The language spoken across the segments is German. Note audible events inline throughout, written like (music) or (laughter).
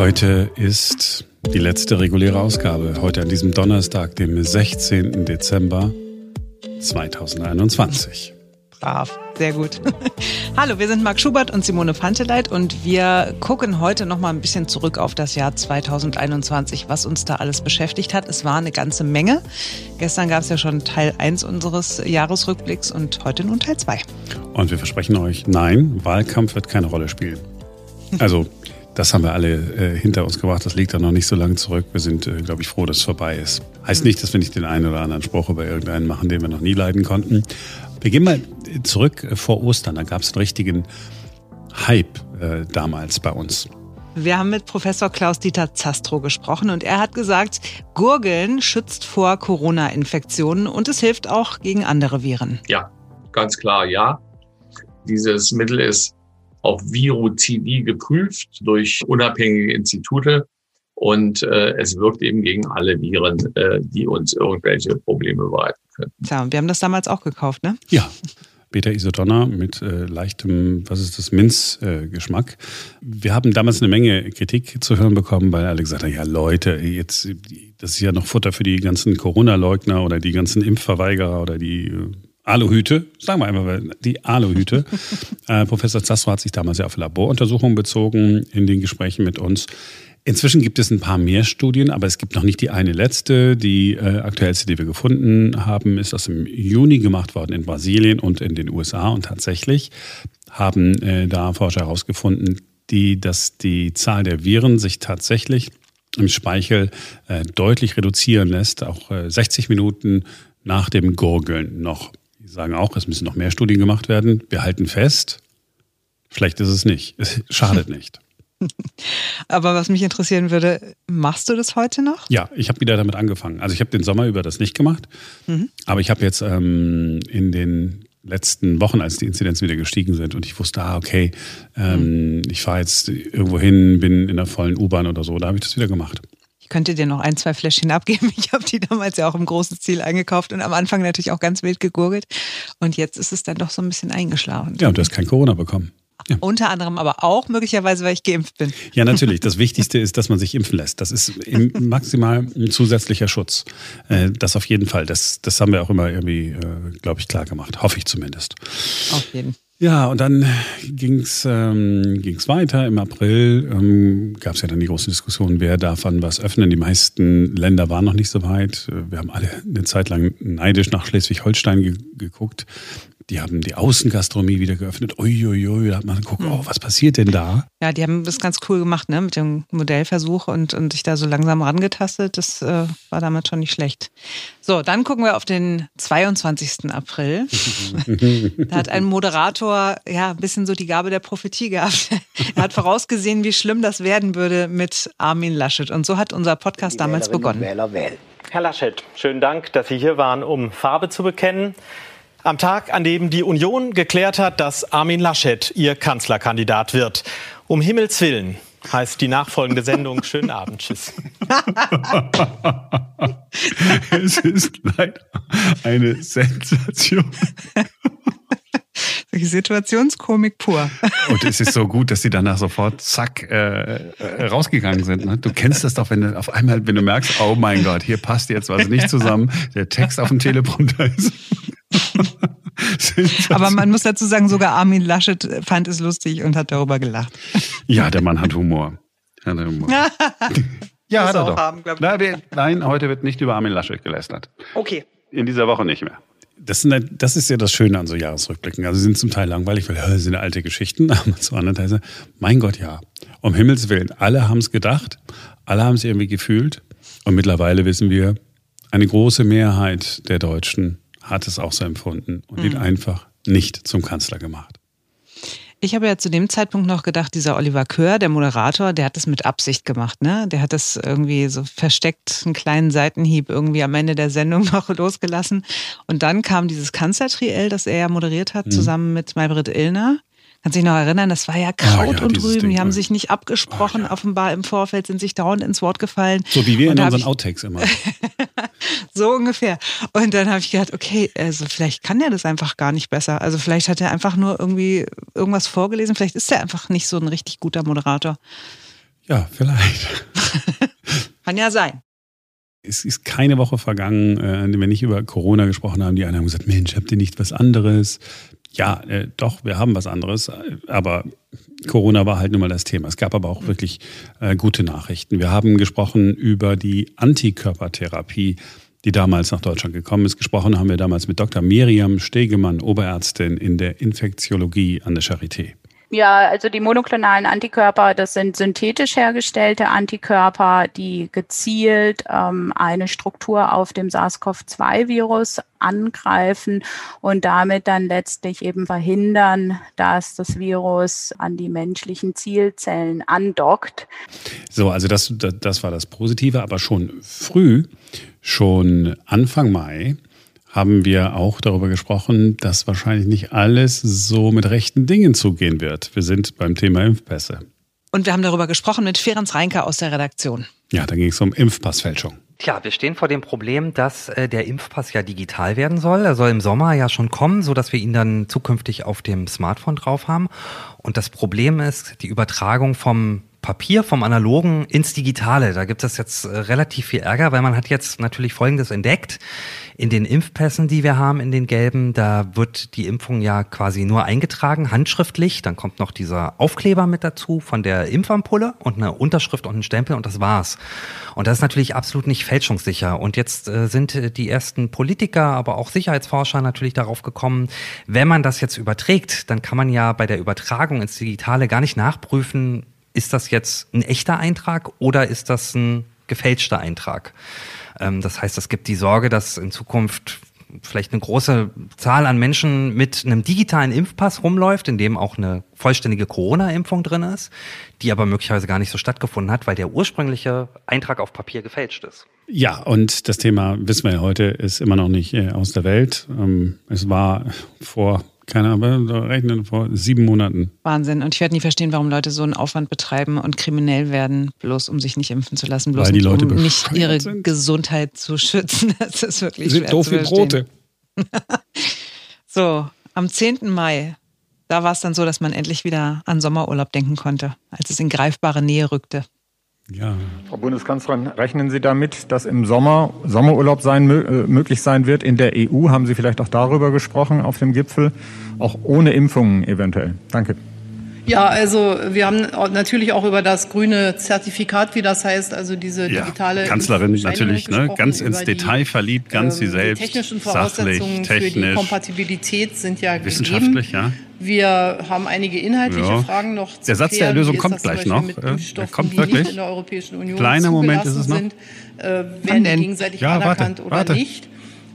Heute ist die letzte reguläre Ausgabe. Heute an diesem Donnerstag, dem 16. Dezember 2021. Brav, sehr gut. (laughs) Hallo, wir sind Marc Schubert und Simone Panteleit und wir gucken heute noch mal ein bisschen zurück auf das Jahr 2021, was uns da alles beschäftigt hat. Es war eine ganze Menge. Gestern gab es ja schon Teil 1 unseres Jahresrückblicks und heute nun Teil 2. Und wir versprechen euch, nein, Wahlkampf wird keine Rolle spielen. Also, das haben wir alle äh, hinter uns gebracht. Das liegt da noch nicht so lange zurück. Wir sind, äh, glaube ich, froh, dass es vorbei ist. Heißt nicht, dass wir nicht den einen oder anderen Spruch über irgendeinen machen, den wir noch nie leiden konnten. Wir gehen mal zurück äh, vor Ostern. Da gab es einen richtigen Hype äh, damals bei uns. Wir haben mit Professor Klaus-Dieter Zastro gesprochen und er hat gesagt, Gurgeln schützt vor Corona-Infektionen und es hilft auch gegen andere Viren. Ja, ganz klar, ja. Dieses Mittel ist auf Virozidie geprüft durch unabhängige Institute und äh, es wirkt eben gegen alle Viren, äh, die uns irgendwelche Probleme bereiten können. Tja, wir haben das damals auch gekauft, ne? Ja. Beta-Isodonna mit äh, leichtem, was ist das, Minzgeschmack. Äh, wir haben damals eine Menge Kritik zu hören bekommen, weil alle gesagt haben, ja Leute, jetzt, das ist ja noch Futter für die ganzen Corona-Leugner oder die ganzen Impfverweigerer oder die äh, Aluhüte, sagen wir einfach die Aluhüte. (laughs) äh, Professor Zastro hat sich damals ja auf Laboruntersuchungen bezogen in den Gesprächen mit uns. Inzwischen gibt es ein paar mehr Studien, aber es gibt noch nicht die eine letzte. Die äh, aktuellste, die wir gefunden haben, ist aus dem Juni gemacht worden in Brasilien und in den USA. Und tatsächlich haben äh, da Forscher herausgefunden, die, dass die Zahl der Viren sich tatsächlich im Speichel äh, deutlich reduzieren lässt, auch 60 äh, Minuten nach dem Gurgeln noch. Sagen auch, es müssen noch mehr Studien gemacht werden. Wir halten fest, vielleicht ist es nicht. Es schadet (laughs) nicht. Aber was mich interessieren würde, machst du das heute noch? Ja, ich habe wieder damit angefangen. Also ich habe den Sommer über das nicht gemacht, mhm. aber ich habe jetzt ähm, in den letzten Wochen, als die Inzidenzen wieder gestiegen sind und ich wusste, ah, okay, ähm, mhm. ich fahre jetzt irgendwo hin, bin in der vollen U-Bahn oder so, da habe ich das wieder gemacht könnte dir noch ein, zwei Fläschchen abgeben. (laughs) Ich habe die damals ja auch im großen Ziel eingekauft und am Anfang natürlich auch ganz wild gegurgelt. Und jetzt ist es dann doch so ein bisschen eingeschlafen. Ja, und du hast kein Corona bekommen. Ja. Unter anderem aber auch möglicherweise, weil ich geimpft bin. (laughs) Ja, natürlich. Das Wichtigste ist, dass man sich impfen lässt. Das ist (laughs) maximal ein zusätzlicher Schutz. Äh, das auf jeden Fall. Das, das haben wir auch immer irgendwie, äh, glaube ich, klar gemacht. Hoffe ich zumindest. Auf jeden Fall. Ja, und dann ging's ähm, ging's weiter. Im April ähm, gab es ja dann die große Diskussion, wer darf wann was öffnen. Die meisten Länder waren noch nicht so weit. Wir haben alle eine Zeit lang neidisch nach Schleswig-Holstein ge geguckt. Die haben die Außengastronomie wieder geöffnet. Uiuiui, da hat man geguckt, hm. oh, was passiert denn da? Ja, die haben das ganz cool gemacht, ne, mit dem Modellversuch und, und sich da so langsam rangetastet. Das äh, war damals schon nicht schlecht. So, dann gucken wir auf den 22. April. (laughs) da hat ein Moderator ja ein bisschen so die Gabe der Prophetie gehabt. (laughs) er hat vorausgesehen, wie schlimm das werden würde mit Armin Laschet. Und so hat unser Podcast damals begonnen. Wähler wählen. Herr Laschet, schönen Dank, dass Sie hier waren, um Farbe zu bekennen. Am Tag, an dem die Union geklärt hat, dass Armin Laschet ihr Kanzlerkandidat wird. Um Himmels Willen heißt die nachfolgende Sendung. (laughs) Schönen Abend. Tschüss. (laughs) es ist leider eine Sensation. Situationskomik pur. (laughs) Und es ist so gut, dass sie danach sofort zack äh, äh, rausgegangen sind. Ne? Du kennst das doch, wenn du auf einmal, wenn du merkst, oh mein Gott, hier passt jetzt was nicht (laughs) zusammen, der Text auf dem Teleprompter ist. (laughs) Aber man muss dazu sagen, sogar Armin Laschet fand es lustig und hat darüber gelacht. Ja, der Mann hat Humor. Hat Humor. ja, hat er doch. Haben, nein, nein, heute wird nicht über Armin Laschet gelästert. Okay. In dieser Woche nicht mehr. Das, sind, das ist ja das Schöne an so Jahresrückblicken. Also sie sind zum Teil langweilig, weil das sind alte Geschichten, (laughs) aber zu anderen Teilen, mein Gott, ja. Um Himmels Willen, alle haben es gedacht, alle haben es irgendwie gefühlt und mittlerweile wissen wir, eine große Mehrheit der Deutschen hat es auch so empfunden und mhm. ihn einfach nicht zum Kanzler gemacht. Ich habe ja zu dem Zeitpunkt noch gedacht, dieser Oliver Kör, der Moderator, der hat das mit Absicht gemacht, ne? Der hat das irgendwie so versteckt, einen kleinen Seitenhieb irgendwie am Ende der Sendung (laughs) noch losgelassen. Und dann kam dieses Kanzlertriell, das er ja moderiert hat, mhm. zusammen mit Maybrit Illner. Kannst dich noch erinnern, das war ja Kraut oh, ja, und Rüben. Die haben sich nicht abgesprochen, oh, ja. offenbar im Vorfeld sind sich dauernd ins Wort gefallen. So wie wir und in unseren Outtakes immer. (laughs) so ungefähr. Und dann habe ich gedacht, okay, also vielleicht kann der das einfach gar nicht besser. Also vielleicht hat er einfach nur irgendwie irgendwas vorgelesen. Vielleicht ist er einfach nicht so ein richtig guter Moderator. Ja, vielleicht. (laughs) Kann ja sein. Es ist keine Woche vergangen, äh, wenn wir nicht über Corona gesprochen haben. Die einen haben gesagt, Mensch, habt ihr nicht was anderes? Ja, äh, doch, wir haben was anderes. Aber Corona war halt nun mal das Thema. Es gab aber auch wirklich äh, gute Nachrichten. Wir haben gesprochen über die Antikörpertherapie, die damals nach Deutschland gekommen ist. Gesprochen haben wir damals mit Dr. Miriam Stegemann, Oberärztin in der Infektiologie an der Charité. Ja, also die monoklonalen Antikörper, das sind synthetisch hergestellte Antikörper, die gezielt ähm, eine Struktur auf dem SARS-CoV-2-Virus angreifen und damit dann letztlich eben verhindern, dass das Virus an die menschlichen Zielzellen andockt. So, also das, das war das Positive, aber schon früh, schon Anfang Mai, haben wir auch darüber gesprochen, dass wahrscheinlich nicht alles so mit rechten Dingen zugehen wird. Wir sind beim Thema Impfpässe. Und wir haben darüber gesprochen mit Ferenc Reinke aus der Redaktion. Ja, da ging es um Impfpassfälschung. Tja, wir stehen vor dem Problem, dass äh, der Impfpass ja digital werden soll. Er soll im Sommer ja schon kommen, so dass wir ihn dann zukünftig auf dem Smartphone drauf haben. Und das Problem ist die Übertragung vom Papier vom Analogen ins Digitale. Da gibt es jetzt äh, relativ viel Ärger, weil man hat jetzt natürlich Folgendes entdeckt. In den Impfpässen, die wir haben, in den gelben, da wird die Impfung ja quasi nur eingetragen, handschriftlich. Dann kommt noch dieser Aufkleber mit dazu von der Impfampulle und eine Unterschrift und ein Stempel und das war's. Und das ist natürlich absolut nicht fälschungssicher. Und jetzt äh, sind die ersten Politiker, aber auch Sicherheitsforscher natürlich darauf gekommen, wenn man das jetzt überträgt, dann kann man ja bei der Übertragung ins Digitale gar nicht nachprüfen, ist das jetzt ein echter Eintrag oder ist das ein gefälschter Eintrag? Ähm, das heißt, es gibt die Sorge, dass in Zukunft vielleicht eine große Zahl an Menschen mit einem digitalen Impfpass rumläuft, in dem auch eine vollständige Corona-Impfung drin ist, die aber möglicherweise gar nicht so stattgefunden hat, weil der ursprüngliche Eintrag auf Papier gefälscht ist. Ja, und das Thema, wissen wir ja heute, ist immer noch nicht äh, aus der Welt. Ähm, es war vor keine Ahnung, rechnen vor sieben Monaten. Wahnsinn. Und ich werde nie verstehen, warum Leute so einen Aufwand betreiben und kriminell werden, bloß um sich nicht impfen zu lassen, bloß Weil die Leute um nicht ihre sind. Gesundheit zu schützen. (laughs) Das ist wirklich Sie sind schwer doof zu wie. Brote. (laughs) So, am 10. Mai, da war es dann so, dass man endlich wieder an Sommerurlaub denken konnte, als es in greifbare Nähe rückte. Ja, Frau Bundeskanzlerin, rechnen Sie damit, dass im Sommer Sommerurlaub sein, äh, möglich sein wird in der EU? Haben Sie vielleicht auch darüber gesprochen auf dem Gipfel? Auch ohne Impfungen eventuell? Danke. Ja, also wir haben natürlich auch über das grüne Zertifikat, wie das heißt, also diese ja. digitale Kanzlerin Impfbescheinigung natürlich, ne? ganz ins Detail verliebt, ganz sie ähm, selbst, Die technischen sachlich, Voraussetzungen für die technisch, Kompatibilität sind ja wissenschaftlich, gegeben. ja. Wir haben einige inhaltliche Ja. Fragen noch zu Der Satz der klären. Lösung Wie ist kommt gleich noch. Mit Äh, der kommt wirklich. in der Europäischen Union Kleiner Moment ist es noch. Sind, äh, werden die gegenseitig Ja, warte, anerkannt oder warte. nicht?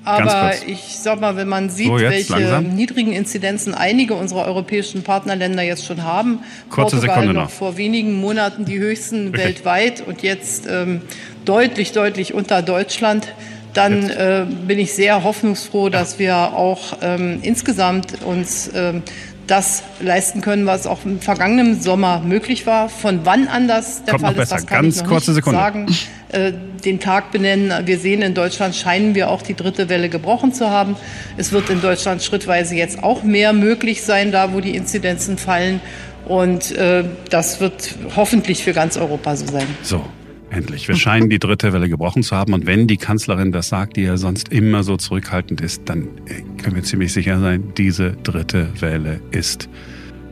Aber ich sag mal, wenn man sieht, So, welche langsam. niedrigen Inzidenzen einige unserer europäischen Partnerländer jetzt schon haben, Kurze Portugal Sekunde noch noch. vor wenigen Monaten die höchsten Okay. weltweit und jetzt ähm, deutlich, deutlich unter Deutschland, dann äh, bin ich sehr hoffnungsfroh, dass wir auch ähm, insgesamt uns ähm, das leisten können, was auch im vergangenen Sommer möglich war. Von wann an das der Kommt Fall ist, das kann Ganz ich noch kurze nicht Sekunde. sagen. Äh, den Tag benennen. Wir sehen, in Deutschland scheinen wir auch die dritte Welle gebrochen zu haben. Es wird in Deutschland schrittweise jetzt auch mehr möglich sein, da wo die Inzidenzen fallen. Und äh, das wird hoffentlich für ganz Europa so sein. So, endlich. Wir scheinen die dritte Welle gebrochen zu haben. Und wenn die Kanzlerin das sagt, die ja sonst immer so zurückhaltend ist, dann äh, können wir ziemlich sicher sein, diese dritte Welle ist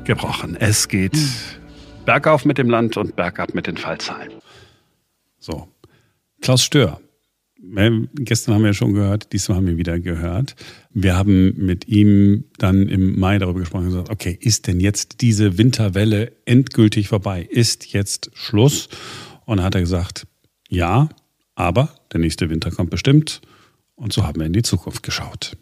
gebrochen. Es geht bergauf mit dem Land und bergab mit den Fallzahlen. So, Klaus Stör. äh, Gestern haben wir schon gehört, diesmal haben wir wieder gehört. Wir haben mit ihm dann im Mai darüber gesprochen und gesagt, okay, ist denn jetzt diese Winterwelle endgültig vorbei? Ist jetzt Schluss? Und dann hat er gesagt, ja, aber der nächste Winter kommt bestimmt. Und so haben wir in die Zukunft geschaut.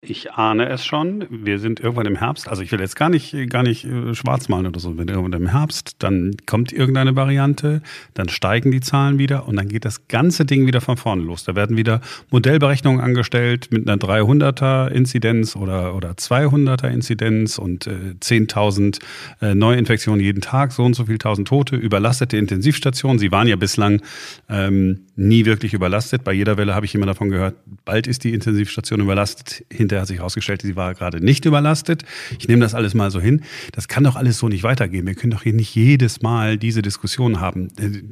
Ich ahne es schon. Wir sind irgendwann im Herbst. Also ich will jetzt gar nicht, gar nicht äh, schwarz malen oder so. Wir sind irgendwann im Herbst, dann kommt irgendeine Variante, dann steigen die Zahlen wieder und dann geht das ganze Ding wieder von vorne los. Da werden wieder Modellberechnungen angestellt mit einer 300er Inzidenz oder, oder 200er Inzidenz und äh, 10.000 äh, Neuinfektionen jeden Tag, so und so viel tausend Tote, überlastete Intensivstationen. Sie waren ja bislang ähm, nie wirklich überlastet. Bei jeder Welle habe ich immer davon gehört, bald ist die Intensivstation überlastet. Hinterher hat sich herausgestellt, sie war gerade nicht überlastet. Ich nehme das alles mal so hin. Das kann doch alles so nicht weitergehen. Wir können doch hier nicht jedes Mal diese Diskussion haben.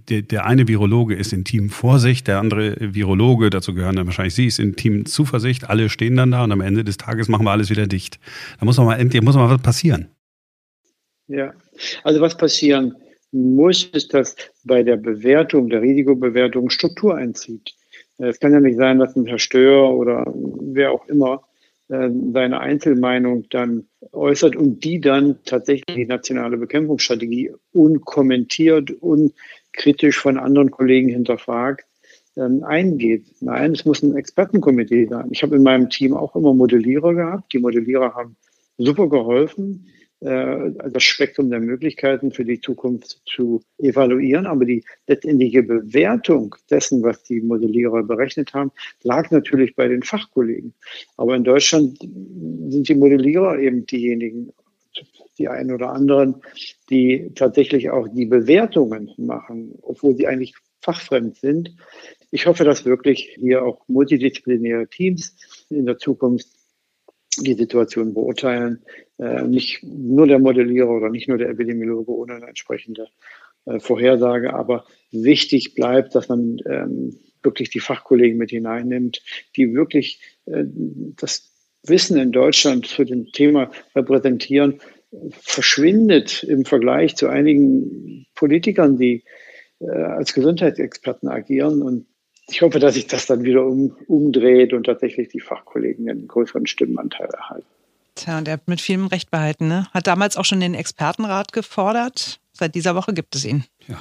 Der, der eine Virologe ist in Team Vorsicht, der andere Virologe, dazu gehören dann wahrscheinlich Sie, ist in Team Zuversicht. Alle stehen dann da und am Ende des Tages machen wir alles wieder dicht. Da muss man mal endlich, muss mal was passieren. Ja, also was passieren muss, ist, dass bei der Bewertung, der Risikobewertung Struktur einzieht. Es kann ja nicht sein, dass ein Herr oder wer auch immer seine Einzelmeinung dann äußert und die dann tatsächlich die nationale Bekämpfungsstrategie unkommentiert, unkritisch von anderen Kollegen hinterfragt, ähm, eingeht. Nein, es muss ein Expertenkomitee sein. Ich habe in meinem Team auch immer Modellierer gehabt. Die Modellierer haben super geholfen. Äh, das Spektrum der Möglichkeiten für die Zukunft zu evaluieren. Aber die letztendliche Bewertung dessen, was die Modellierer berechnet haben, lag natürlich bei den Fachkollegen. Aber in Deutschland sind die Modellierer eben diejenigen, die einen oder anderen, die tatsächlich auch die Bewertungen machen, obwohl sie eigentlich fachfremd sind. Ich hoffe, dass wirklich hier auch multidisziplinäre Teams in der Zukunft die Situation beurteilen. Äh, nicht nur der Modellierer oder nicht nur der Epidemiologe ohne eine entsprechende äh, Vorhersage, aber wichtig bleibt, dass man ähm, wirklich die Fachkollegen mit hineinnimmt, die wirklich äh, das Wissen in Deutschland zu dem Thema repräsentieren, verschwindet im Vergleich zu einigen Politikern, die äh, als Gesundheitsexperten agieren und ich hoffe, dass sich das dann wieder um, umdreht und tatsächlich die Fachkollegen einen größeren Stimmenanteil erhalten. Tja, und er hat mit vielem Recht behalten. Ne? Hat damals auch schon den Expertenrat gefordert. Seit dieser Woche gibt es ihn. Ja.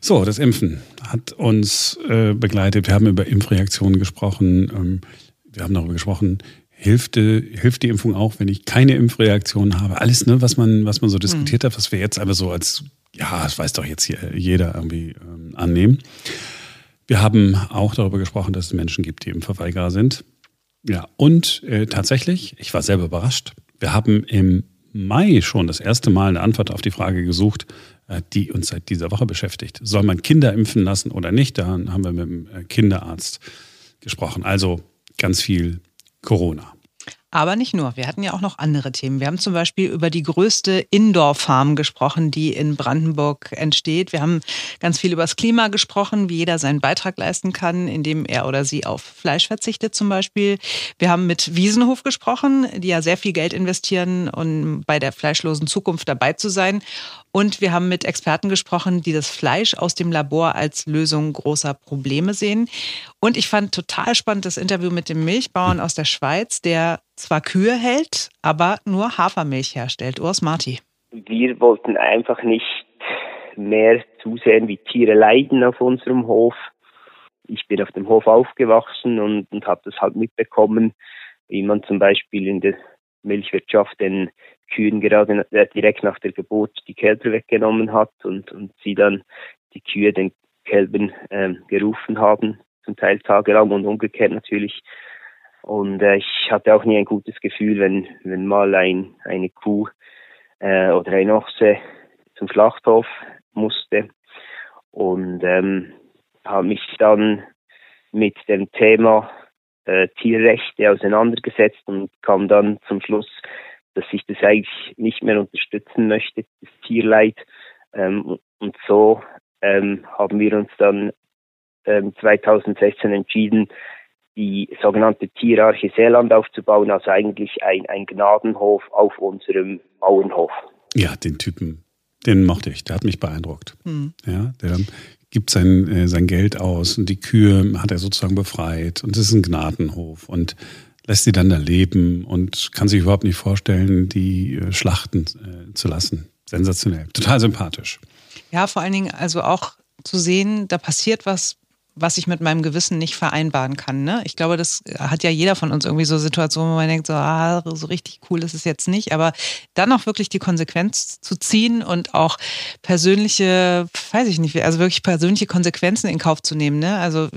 So, das Impfen hat uns äh, begleitet. Wir haben über Impfreaktionen gesprochen. Ähm, wir haben darüber gesprochen, hilft, äh, hilft die Impfung auch, wenn ich keine Impfreaktion habe. Alles, ne, was man, was man so diskutiert hm. hat, was wir jetzt aber so als, ja, das weiß doch jetzt hier jeder irgendwie ähm, annehmen. Wir haben auch darüber gesprochen, dass es Menschen gibt, die Impfverweigerer sind. Ja, und äh, tatsächlich, ich war selber überrascht. Wir haben im Mai schon das erste Mal eine Antwort auf die Frage gesucht, äh, die uns seit dieser Woche beschäftigt. Soll man Kinder impfen lassen oder nicht? Da haben wir mit dem äh, Kinderarzt gesprochen. Also ganz viel Corona. Aber nicht nur. Wir hatten ja auch noch andere Themen. Wir haben zum Beispiel über die größte Indoor-Farm gesprochen, die in Brandenburg entsteht. Wir haben ganz viel über das Klima gesprochen, wie jeder seinen Beitrag leisten kann, indem er oder sie auf Fleisch verzichtet zum Beispiel. Wir haben mit Wiesenhof gesprochen, die ja sehr viel Geld investieren, um bei der fleischlosen Zukunft dabei zu sein. Und wir haben mit Experten gesprochen, die das Fleisch aus dem Labor als Lösung großer Probleme sehen. Und ich fand total spannend das Interview mit dem Milchbauern aus der Schweiz, der zwar Kühe hält, aber nur Hafermilch herstellt. Urs Marti. Wir wollten einfach nicht mehr zusehen, wie Tiere leiden auf unserem Hof. Ich bin auf dem Hof aufgewachsen und, und habe das halt mitbekommen, wie man zum Beispiel in der Milchwirtschaft den Kühen gerade äh, direkt nach der Geburt die Kälber weggenommen hat und, und sie dann die Kühe den Kälbern ähm, gerufen haben, zum Teil tagelang und umgekehrt natürlich. Und äh, ich hatte auch nie ein gutes Gefühl, wenn, wenn mal ein, eine Kuh äh, oder ein Ochse zum Schlachthof musste. Und ähm, habe mich dann mit dem Thema äh, Tierrechte auseinandergesetzt und kam dann zum Schluss, dass ich das eigentlich nicht mehr unterstützen möchte, das Tierleid. Ähm, und so ähm, haben wir uns dann ähm, 2016 entschieden, die sogenannte Tierarche Seeland aufzubauen, also eigentlich ein, ein Gnadenhof auf unserem Bauernhof. Ja, den Typen, den mochte ich, der hat mich beeindruckt. Mhm. Ja, der gibt sein, äh, sein Geld aus und die Kühe hat er sozusagen befreit und es ist ein Gnadenhof und lässt sie dann da leben und kann sich überhaupt nicht vorstellen, die äh, schlachten äh, zu lassen. Sensationell, total sympathisch. Ja, vor allen Dingen also auch zu sehen, da passiert was was ich mit meinem Gewissen nicht vereinbaren kann. Ne? Ich glaube, das hat ja jeder von uns irgendwie so Situationen, wo man denkt, so, ah, so richtig cool ist es jetzt nicht. Aber dann auch wirklich die Konsequenz zu ziehen und auch persönliche, weiß ich nicht, also wirklich persönliche Konsequenzen in Kauf zu nehmen. Ne? Also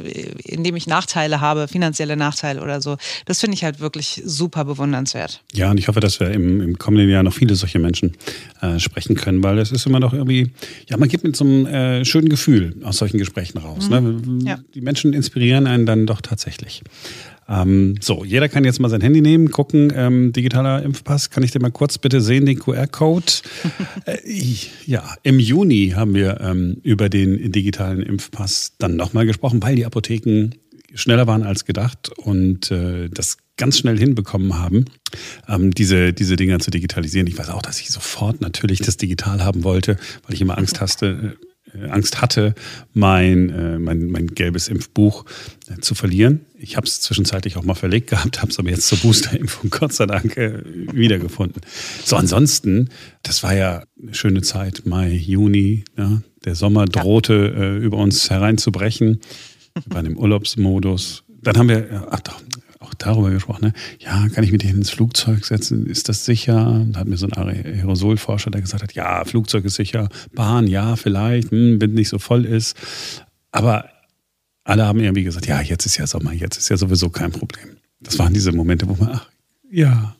indem ich Nachteile habe, finanzielle Nachteile oder so. Das finde ich halt wirklich super bewundernswert. Ja, und ich hoffe, dass wir im, im kommenden Jahr noch viele solche Menschen äh, sprechen können, weil es ist immer noch irgendwie, ja, man geht mit so einem äh, schönen Gefühl aus solchen Gesprächen raus. Mhm. Ne? Ja. Die Menschen inspirieren einen dann doch tatsächlich. Ähm, so, jeder kann jetzt mal sein Handy nehmen, gucken, ähm, digitaler Impfpass. Kann ich dir mal kurz bitte sehen, den QR-Code? (laughs) äh, ja, im Juni haben wir ähm, über den digitalen Impfpass dann nochmal gesprochen, weil die Apotheken schneller waren als gedacht und äh, das ganz schnell hinbekommen haben, ähm, diese, diese Dinger zu digitalisieren. Ich weiß auch, dass ich sofort natürlich das digital haben wollte, weil ich immer Angst (laughs) hatte, äh, Angst hatte, mein, äh, mein, mein gelbes Impfbuch äh, zu verlieren. Ich habe es zwischenzeitlich auch mal verlegt gehabt, (laughs) habe es aber jetzt zur Boosterimpfung Gott sei Dank äh, wiedergefunden. So, ansonsten, das war ja eine schöne Zeit, Mai, Juni. Ja, der Sommer drohte äh, über uns hereinzubrechen. Wir waren im Urlaubsmodus. Dann haben wir, ach doch, darüber gesprochen, ne? ja, kann ich mich ins Flugzeug setzen? Ist das sicher? Da hat mir so ein Aerosolforscher, der gesagt hat, ja, Flugzeug ist sicher, Bahn, ja, vielleicht, hm, wenn nicht so voll ist. Aber alle haben irgendwie gesagt, ja, jetzt ist ja Sommer, jetzt ist ja sowieso kein Problem. Das waren diese Momente, wo man, ach, ja,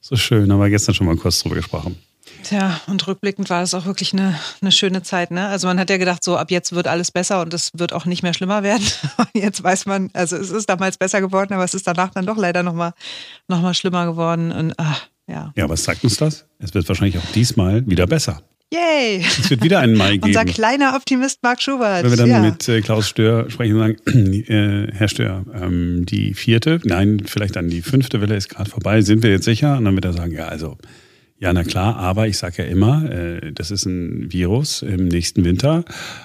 so schön, haben wir gestern schon mal kurz drüber gesprochen. Tja, und rückblickend war es auch wirklich eine, eine schöne Zeit. Ne? Also man hat ja gedacht, so ab jetzt wird alles besser und es wird auch nicht mehr schlimmer werden. (laughs) jetzt weiß man, also es ist damals besser geworden, aber es ist danach dann doch leider nochmal noch mal schlimmer geworden. Und ach, ja. Ja, was sagt uns das? Es wird wahrscheinlich auch diesmal wieder besser. Yay! Es wird wieder einen Mai (laughs) geben. Unser kleiner Optimist Marc Schubert. Wenn wir dann ja. mit äh, Klaus Stör sprechen und sagen, (clears throat) äh, Herr Stör, ähm, die vierte, nein, vielleicht dann die fünfte Welle ist gerade vorbei, sind wir jetzt sicher? Und dann wird er sagen, ja, also ja, na klar, aber ich sage ja immer, äh, das ist ein Virus im nächsten Winter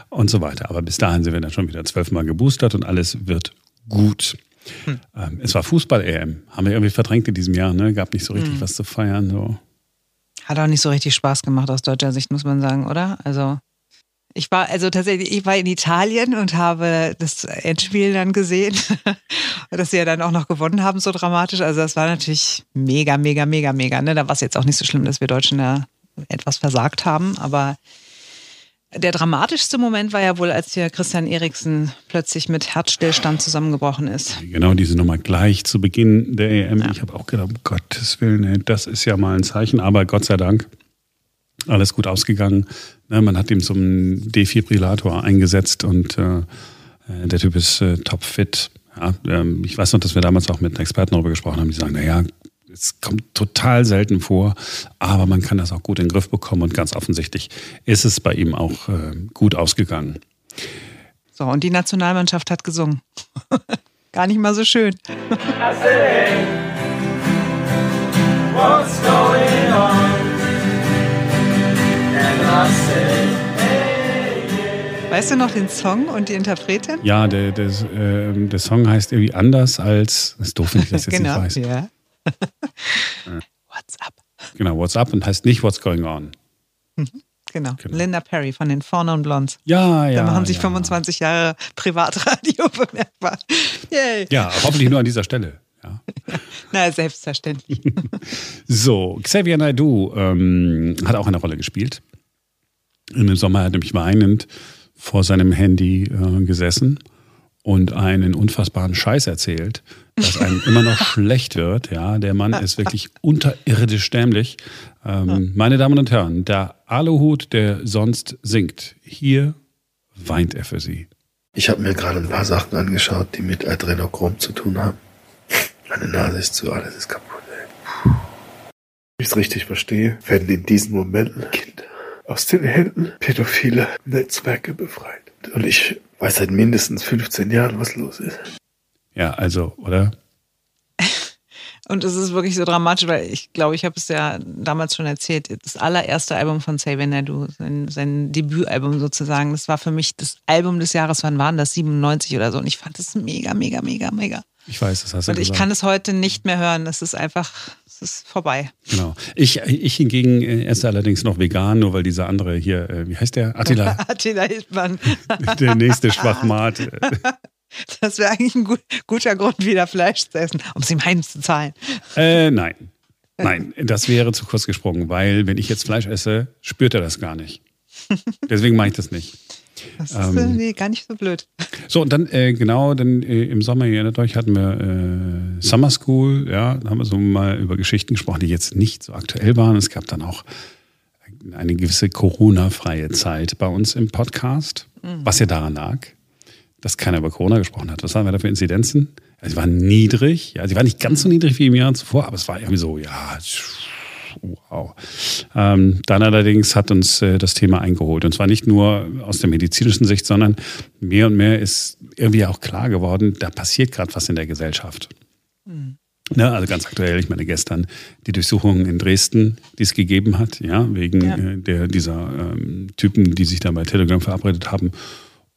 und so weiter. Aber bis dahin sind wir dann schon wieder zwölfmal geboostert und alles wird gut. Hm. Ähm, es war Fußball-EM, haben wir irgendwie verdrängt in diesem Jahr, ne? Gab nicht so richtig hm. was zu feiern. So. Hat auch nicht so richtig Spaß gemacht aus deutscher Sicht, muss man sagen, oder? Also ich war also tatsächlich, ich war in Italien und habe das Endspiel dann gesehen, (laughs) dass sie ja dann auch noch gewonnen haben, so dramatisch. Also das war natürlich mega, mega, mega, mega. Ne? Da war es jetzt auch nicht so schlimm, dass wir Deutschen da etwas versagt haben, aber der dramatischste Moment war ja wohl, als hier Christian Eriksen plötzlich mit Herzstillstand zusammengebrochen ist. Genau, diese Nummer gleich zu Beginn der EM. Ja. Ich habe auch gedacht, um Gottes Willen, das ist ja mal ein Zeichen, aber Gott sei Dank alles gut ausgegangen. Ne, man hat ihm so einen Defibrillator eingesetzt und äh, äh, der Typ ist äh, topfit. Ja, ähm, ich weiß noch, dass wir damals auch mit Experten darüber gesprochen haben, die sagen, naja, es kommt total selten vor, aber man kann das auch gut in den Griff bekommen und ganz offensichtlich ist es bei ihm auch äh, gut ausgegangen. So, und die Nationalmannschaft hat gesungen. (laughs) Gar nicht mal so schön. What's going Weißt du noch den Song und die Interpretin? Ja, der, der, äh, der Song heißt irgendwie anders als. Das ist doof, wenn ich das jetzt genau, nicht weiß. Ja. (laughs) What's up? Genau, What's up und heißt nicht What's going on. Mhm, genau. genau. Linda Perry von den Four Non Blondes. Ja, ja. Da machen sich ja. 25 Jahre Privatradio (laughs) bemerkbar. Yay. Ja, hoffentlich nur an dieser Stelle. Ja. (laughs) Na, selbstverständlich. so, Xavier Naidoo ähm, hat auch eine Rolle gespielt. Im Sommer hat er nämlich weinend vor seinem Handy äh, gesessen und einen unfassbaren Scheiß erzählt, dass einem (laughs) immer noch schlecht wird. Ja, der Mann ist wirklich unterirdisch dämlich. Ähm, meine Damen und Herren, der Aluhut, der sonst singt, hier weint er für Sie. Ich habe mir gerade ein paar Sachen angeschaut, die mit Adrenochrom zu tun haben. Meine Nase ist zu, alles ist kaputt. Ey. Wenn ich es richtig verstehe, werden in diesen Momenten Kinder aus den Händen pädophile Netzwerke befreit. Und ich weiß seit mindestens 15 Jahren, was los ist. Ja, also, oder? (laughs) Und es ist wirklich so dramatisch, weil ich glaube, ich habe es ja damals schon erzählt. Das allererste Album von Xavier Naidoo, sein, sein Debütalbum sozusagen, das war für mich das Album des Jahres. Wann waren das? 97 oder so. Und ich fand das mega, mega, mega, mega. Ich weiß, das hast du Und ich gesagt. kann es heute nicht mehr hören. Das ist einfach, es ist vorbei. Genau. Ich, ich hingegen esse allerdings noch vegan, nur weil dieser andere hier, äh, wie heißt der? Attila. (laughs) Attila Hildmann. (laughs) der nächste Schwachmat. (laughs) Das wäre eigentlich ein gut, guter Grund, wieder Fleisch zu essen, um es ihm heimzuzahlen. Äh, nein. Nein, das wäre zu kurz gesprungen, weil wenn ich jetzt Fleisch esse, spürt er das gar nicht. Deswegen mache ich das nicht. Das ist ähm, nee, gar nicht so blöd. (laughs) So, und dann, äh, genau, dann äh, im Sommer, ihr erinnert euch, hatten wir äh, Summer School, ja, da haben wir so mal über Geschichten gesprochen, die jetzt nicht so aktuell waren. Es gab dann auch eine gewisse Corona-freie Zeit bei uns im Podcast, mhm. was ja daran lag, dass keiner über Corona gesprochen hat. Was haben wir da für Inzidenzen? sie war niedrig, ja, sie war nicht ganz so niedrig wie im Jahr zuvor, aber es war irgendwie so, ja, wow. Ähm, dann allerdings hat uns äh, das Thema eingeholt. Und zwar nicht nur aus der medizinischen Sicht, sondern mehr und mehr ist irgendwie auch klar geworden, da passiert gerade was in der Gesellschaft. Mhm. Ja, also ganz aktuell, ich meine gestern die Durchsuchungen in Dresden, die es gegeben hat, ja, wegen ja. Äh, der, dieser ähm, Typen, die sich da bei Telegram verabredet haben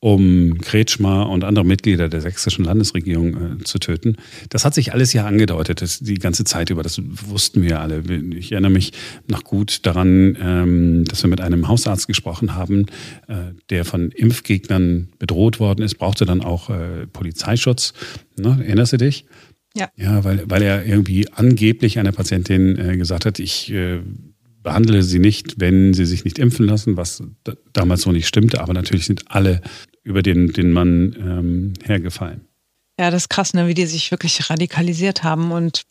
um Kretschmer und andere Mitglieder der sächsischen Landesregierung äh, zu töten. Das hat sich alles ja angedeutet, das, die ganze Zeit über. Das wussten wir alle. Ich erinnere mich noch gut daran, ähm, dass wir mit einem Hausarzt gesprochen haben, äh, der von Impfgegnern bedroht worden ist, brauchte dann auch äh, Polizeischutz. Ne? Erinnerst du dich? Ja. Ja, weil, weil er irgendwie angeblich einer Patientin äh, gesagt hat, ich äh, behandle sie nicht, wenn sie sich nicht impfen lassen, was damals so nicht stimmte. Aber natürlich sind alle über den, den Mann ähm, hergefallen. Ja, das ist krass, ne, wie die sich wirklich radikalisiert haben. Und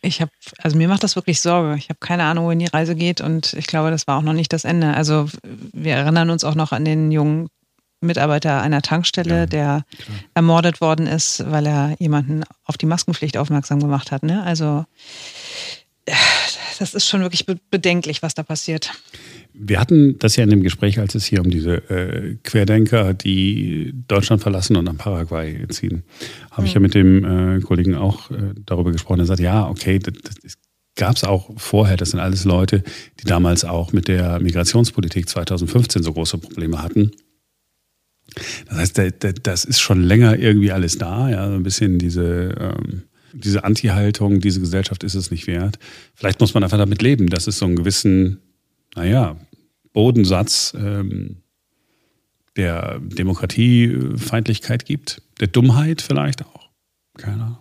ich habe, also mir macht das wirklich Sorge. Ich habe keine Ahnung, wohin die Reise geht. Und ich glaube, das war auch noch nicht das Ende. Also wir erinnern uns auch noch an den jungen Mitarbeiter einer Tankstelle, ja, der klar. ermordet worden ist, weil er jemanden auf die Maskenpflicht aufmerksam gemacht hat. Ne? Also das ist schon wirklich bedenklich, was da passiert. Wir hatten das ja in dem Gespräch, als es hier um diese äh, Querdenker, die Deutschland verlassen und nach Paraguay ziehen, habe mhm. ich ja mit dem äh, Kollegen auch äh, darüber gesprochen. Er sagt, ja, okay, das, das gab es auch vorher. Das sind alles Leute, die damals auch mit der Migrationspolitik 2015 so große Probleme hatten. Das heißt, das ist schon länger irgendwie alles da, ja, so ein bisschen diese, ähm, diese Anti-Haltung, diese Gesellschaft ist es nicht wert. Vielleicht muss man einfach damit leben, dass es so einen gewissen naja, Bodensatz ähm, der Demokratiefeindlichkeit gibt, der Dummheit vielleicht auch. Keine Ahnung.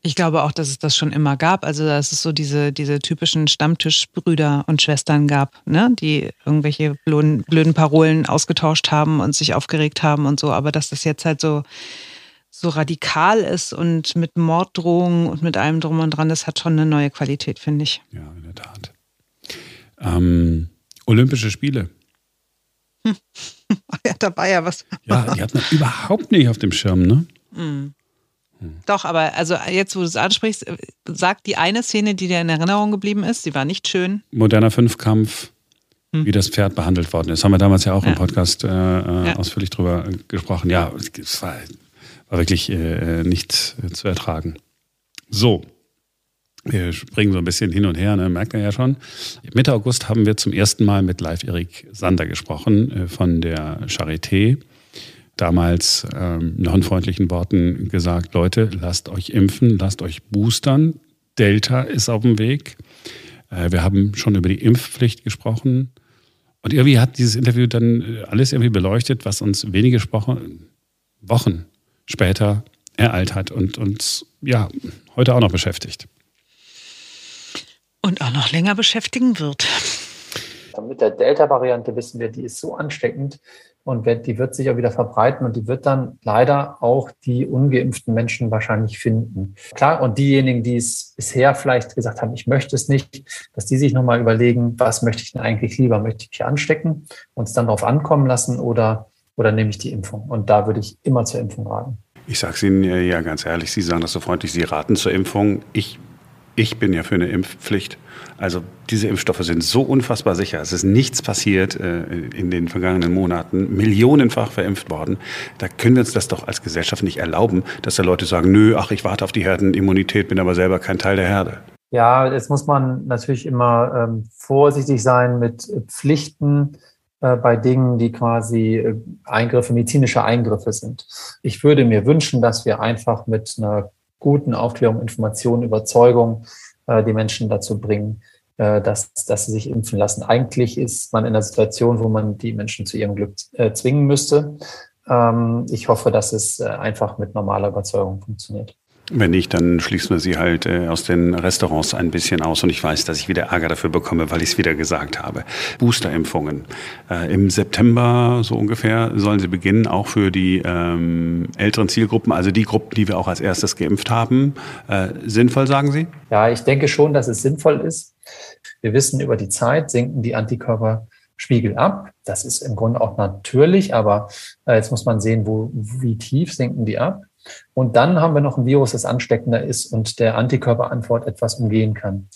Ich glaube auch, dass es das schon immer gab. Also, dass es so diese, diese typischen Stammtischbrüder und Schwestern gab, ne? die irgendwelche blöden, blöden Parolen ausgetauscht haben und sich aufgeregt haben und so. Aber dass das jetzt halt so, so radikal ist und mit Morddrohungen und mit allem drum und dran, das hat schon eine neue Qualität, finde ich. Ja, in der Tat. Ähm, Olympische Spiele. Hm. (laughs) ja, da war ja was. Ja, die hat man überhaupt nicht auf dem Schirm, ne? Mhm. Doch, aber also jetzt, wo du es ansprichst, sagt die eine Szene, die dir in Erinnerung geblieben ist, die war nicht schön. Moderner Fünfkampf, hm. wie das Pferd behandelt worden ist. Haben wir damals ja auch ja. im Podcast äh, äh, ja. ausführlich drüber gesprochen. Ja, es war, war wirklich äh, nicht äh, zu ertragen. So, wir springen so ein bisschen hin und her, ne? merkt ihr ja schon. Mitte August haben wir zum ersten Mal mit Live Erik Sander gesprochen äh, von der Charité. Damals ähm, noch in freundlichen Worten gesagt, Leute, lasst euch impfen, lasst euch boostern. Delta ist auf dem Weg. Äh, wir haben schon über die Impfpflicht gesprochen. Und irgendwie hat dieses Interview dann äh, alles irgendwie beleuchtet, was uns wenige Wochen später ereilt hat und uns ja heute auch noch beschäftigt. Und auch noch länger beschäftigen wird. Mit der Delta-Variante wissen wir, die ist so ansteckend und die wird sich auch wieder verbreiten und die wird dann leider auch die ungeimpften Menschen wahrscheinlich finden. Klar, und diejenigen, die es bisher vielleicht gesagt haben, ich möchte es nicht, dass die sich nochmal überlegen, was möchte ich denn eigentlich lieber? Möchte ich mich anstecken und es dann darauf ankommen lassen oder, oder nehme ich die Impfung? Und da würde ich immer zur Impfung raten. Ich sage es Ihnen ja ganz ehrlich, Sie sagen das so freundlich, Sie raten zur Impfung. Ich ich bin ja für eine Impfpflicht. Also diese Impfstoffe sind so unfassbar sicher. Es ist nichts passiert äh, in den vergangenen Monaten. Millionenfach verimpft worden. Da können wir uns das doch als Gesellschaft nicht erlauben, dass da Leute sagen, nö, ach, ich warte auf die Herdenimmunität, bin aber selber kein Teil der Herde. Ja, jetzt muss man natürlich immer ähm, vorsichtig sein mit Pflichten äh, bei Dingen, die quasi äh, Eingriffe, medizinische Eingriffe sind. Ich würde mir wünschen, dass wir einfach mit einer guten Aufklärung, Information, Überzeugung äh, die Menschen dazu bringen, äh, dass, dass sie sich impfen lassen. Eigentlich ist man in einer Situation, wo man die Menschen zu ihrem Glück äh, zwingen müsste. Ähm, ich hoffe, dass es äh, einfach mit normaler Überzeugung funktioniert. Wenn nicht, dann schließen wir sie halt äh, aus den Restaurants ein bisschen aus. Und ich weiß, dass ich wieder Ärger dafür bekomme, weil ich es wieder gesagt habe. Boosterimpfungen. Äh, Im September so ungefähr sollen sie beginnen, auch für die ähm, älteren Zielgruppen, also die Gruppen, die wir auch als erstes geimpft haben. Äh, sinnvoll, sagen Sie? Ja, ich denke schon, dass es sinnvoll ist. Wir wissen, über die Zeit sinken die Antikörperspiegel ab. Das ist im Grunde auch natürlich, aber äh, jetzt muss man sehen, wo, wie tief sinken die ab. Und dann haben wir noch ein Virus, das ansteckender ist und der Antikörperantwort etwas umgehen kann.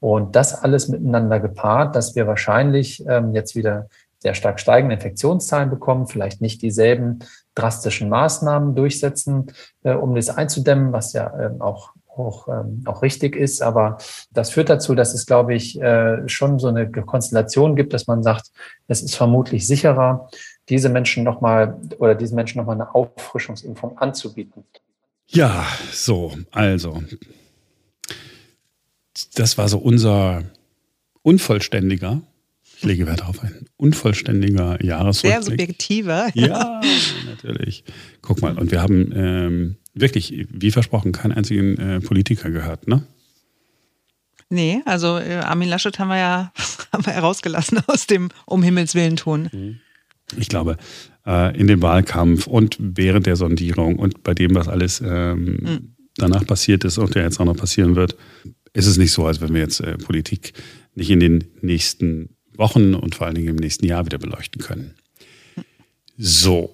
Und das alles miteinander gepaart, dass wir wahrscheinlich ähm, jetzt wieder sehr stark steigende Infektionszahlen bekommen, vielleicht nicht dieselben drastischen Maßnahmen durchsetzen, äh, um das einzudämmen, was ja ähm, auch auch, ähm, auch richtig ist. Aber das führt dazu, dass es, glaube ich, äh, schon so eine Konstellation gibt, dass man sagt, es ist vermutlich sicherer, diese Menschen nochmal oder diesen Menschen nochmal eine Auffrischungsimpfung anzubieten. Ja, so, also. Das war so unser unvollständiger, ich lege Wert auf ein unvollständiger Jahresrückblick. Sehr subjektiver. Ja, natürlich. Guck mal, und wir haben ähm, wirklich, wie versprochen, keinen einzigen äh, Politiker gehört, ne? Nee, also äh, Armin Laschet haben wir ja (laughs) haben wir herausgelassen aus dem Um Himmels Willen tun. Mhm. Ich glaube, äh, in dem Wahlkampf und während der Sondierung und bei dem, was alles ähm, mhm. danach passiert ist und der jetzt auch noch passieren wird, ist es nicht so, als wenn wir jetzt äh, Politik nicht in den nächsten Wochen und vor allen Dingen im nächsten Jahr wieder beleuchten können. So.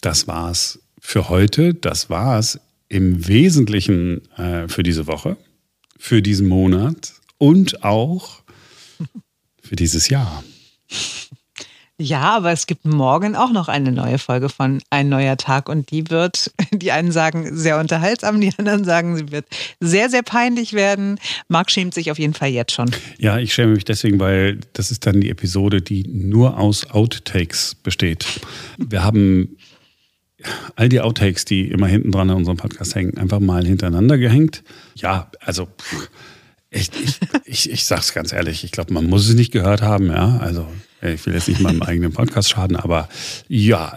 Das war's für heute. Das war's im Wesentlichen äh, für diese Woche, für diesen Monat und auch (laughs) für dieses Jahr. Ja, aber es gibt morgen auch noch eine neue Folge von Ein neuer Tag und die wird, (laughs) die einen sagen, sehr unterhaltsam, die anderen sagen, sie wird sehr, sehr peinlich werden. Marc schämt sich auf jeden Fall jetzt schon. Ja, ich schäme mich deswegen, weil das ist dann die Episode, die nur aus Outtakes besteht. Wir haben all die Outtakes, die immer hinten dran in unserem Podcast hängen, einfach mal hintereinander gehängt. Ja, also ich, ich, ich, ich sag's ganz ehrlich, ich glaube, man muss es nicht gehört haben, ja. Also ich will jetzt nicht meinem eigenen Podcast schaden, aber ja,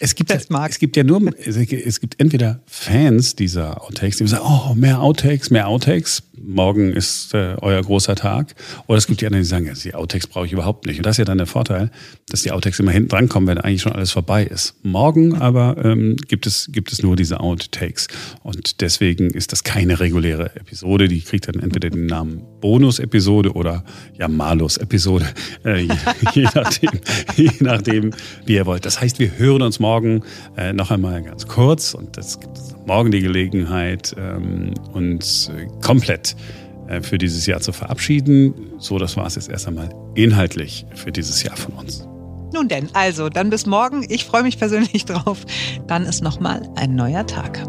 es gibt, ja, es gibt ja nur, es gibt entweder Fans dieser Outtakes, die sagen, oh, mehr Outtakes, mehr Outtakes, morgen ist äh, euer großer Tag. Oder es gibt die anderen, die sagen, die Outtakes brauche ich überhaupt nicht. Und das ist ja dann der Vorteil, dass die Outtakes immer hinten drankommen, wenn eigentlich schon alles vorbei ist. Morgen aber ähm, gibt, es, gibt es nur diese Outtakes. Und deswegen ist das keine reguläre Episode. Die kriegt dann entweder den Namen Bonus-Episode oder ja, Malus-Episode, äh, je, (laughs) je, nachdem, je nachdem, wie ihr wollt. Das heißt, wir hören uns morgen äh, noch einmal ganz kurz und das gibt morgen die Gelegenheit, ähm, uns äh, komplett äh, für dieses Jahr zu verabschieden. So, das war es jetzt erst einmal inhaltlich für dieses Jahr von uns. Nun denn, also, dann bis morgen. Ich freue mich persönlich (laughs) drauf. Dann ist nochmal ein neuer Tag.